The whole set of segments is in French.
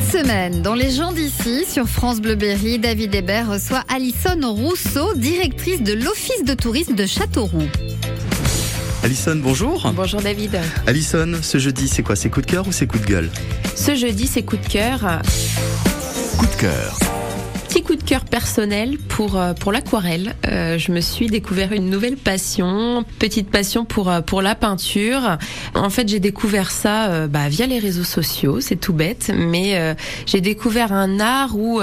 Cette semaine, dans Les gens d'ici, sur France Bleu Berry, David Hébert reçoit Alison Rousseau, directrice de l'Office de tourisme de Châteauroux. Alison, bonjour. Bonjour David. Alison, ce jeudi, c'est quoi? C'est coup de cœur ou c'est coup de gueule? Ce jeudi, c'est coup de cœur. Coup de cœur coup de cœur personnel pour euh, pour l'aquarelle. Euh, je me suis découvert une nouvelle passion, petite passion pour euh, pour la peinture. En fait, j'ai découvert ça bah, via les réseaux sociaux, c'est tout bête, mais j'ai découvert un art où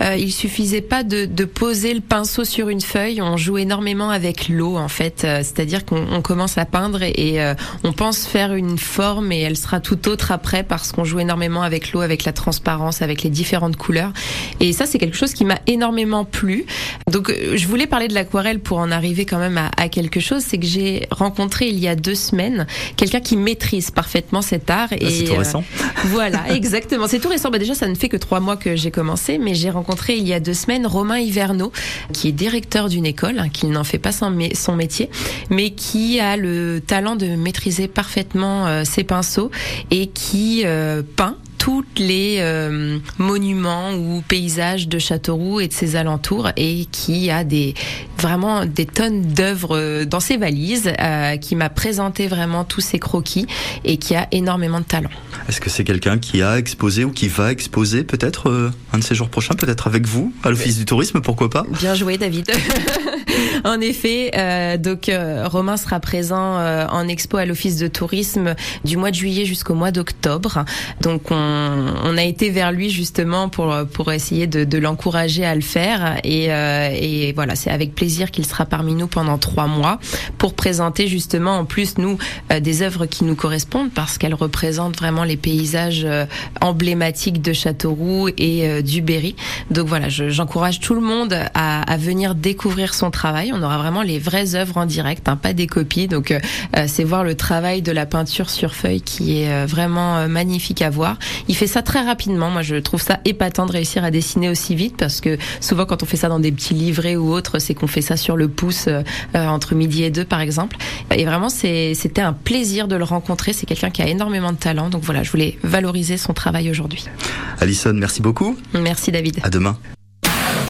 il suffisait pas de, de poser le pinceau sur une feuille, on joue énormément avec l'eau en fait, c'est-à-dire qu'on commence à peindre et, on pense faire une forme et elle sera tout autre après parce qu'on joue énormément avec l'eau, avec la transparence, avec les différentes couleurs. Et ça, c'est quelque chose qui m'a énormément plu. Donc, euh, je voulais parler de l'aquarelle pour en arriver quand même à, quelque chose. C'est que j'ai rencontré il y a deux semaines quelqu'un qui maîtrise parfaitement cet art. Ah, c'est tout récent. Euh, voilà, exactement. C'est tout récent. Bah, déjà, ça ne fait que trois mois que j'ai commencé, mais j'ai rencontré il y a deux semaines Romain Hiverneau, qui est directeur d'une école, hein, qui n'en fait pas son, métier, mais qui a le talent de maîtriser parfaitement euh, ses pinceaux et qui peint tous les euh, monuments ou paysages de Châteauroux et de ses alentours et qui a des vraiment des tonnes d'œuvres euh, dans ses valises, euh, qui m'a présenté vraiment tous ses croquis et qui a énormément de talent. Est-ce que c'est quelqu'un qui a exposé ou qui va exposer peut-être un de ces jours prochains, peut-être avec vous à l'Office du Tourisme, pourquoi pas? Bien joué David. en effet, euh, donc euh, Romain sera présent euh, en expo à l'Office de tourisme du mois de juillet jusqu'au mois d'octobre. Donc on, on, a été vers lui justement pour pour essayer de, de l'encourager à le faire et, et voilà, c'est avec plaisir qu'il sera parmi nous pendant trois mois pour présenter justement en plus nous des œuvres qui nous correspondent parce qu'elles représentent vraiment les paysages emblématiques de Châteauroux et du Berry. Donc voilà, j'encourage tout le monde à, venir découvrir son travail. On aura vraiment les vraies œuvres en direct, hein, pas des copies. Donc euh, euh, c'est voir le travail de la peinture sur feuille qui est euh, vraiment magnifique à voir. Il fait ça très rapidement. Moi, je trouve ça épatant de réussir à dessiner aussi vite parce que souvent quand on fait ça dans des petits livrets ou autres, c'est qu'on fait ça sur le pouce entre midi et deux, par exemple. Et vraiment, c'était un plaisir de le rencontrer. C'est quelqu'un qui a énormément de talent. Donc voilà, je voulais valoriser son travail aujourd'hui. Alison, merci beaucoup. Merci David. À demain.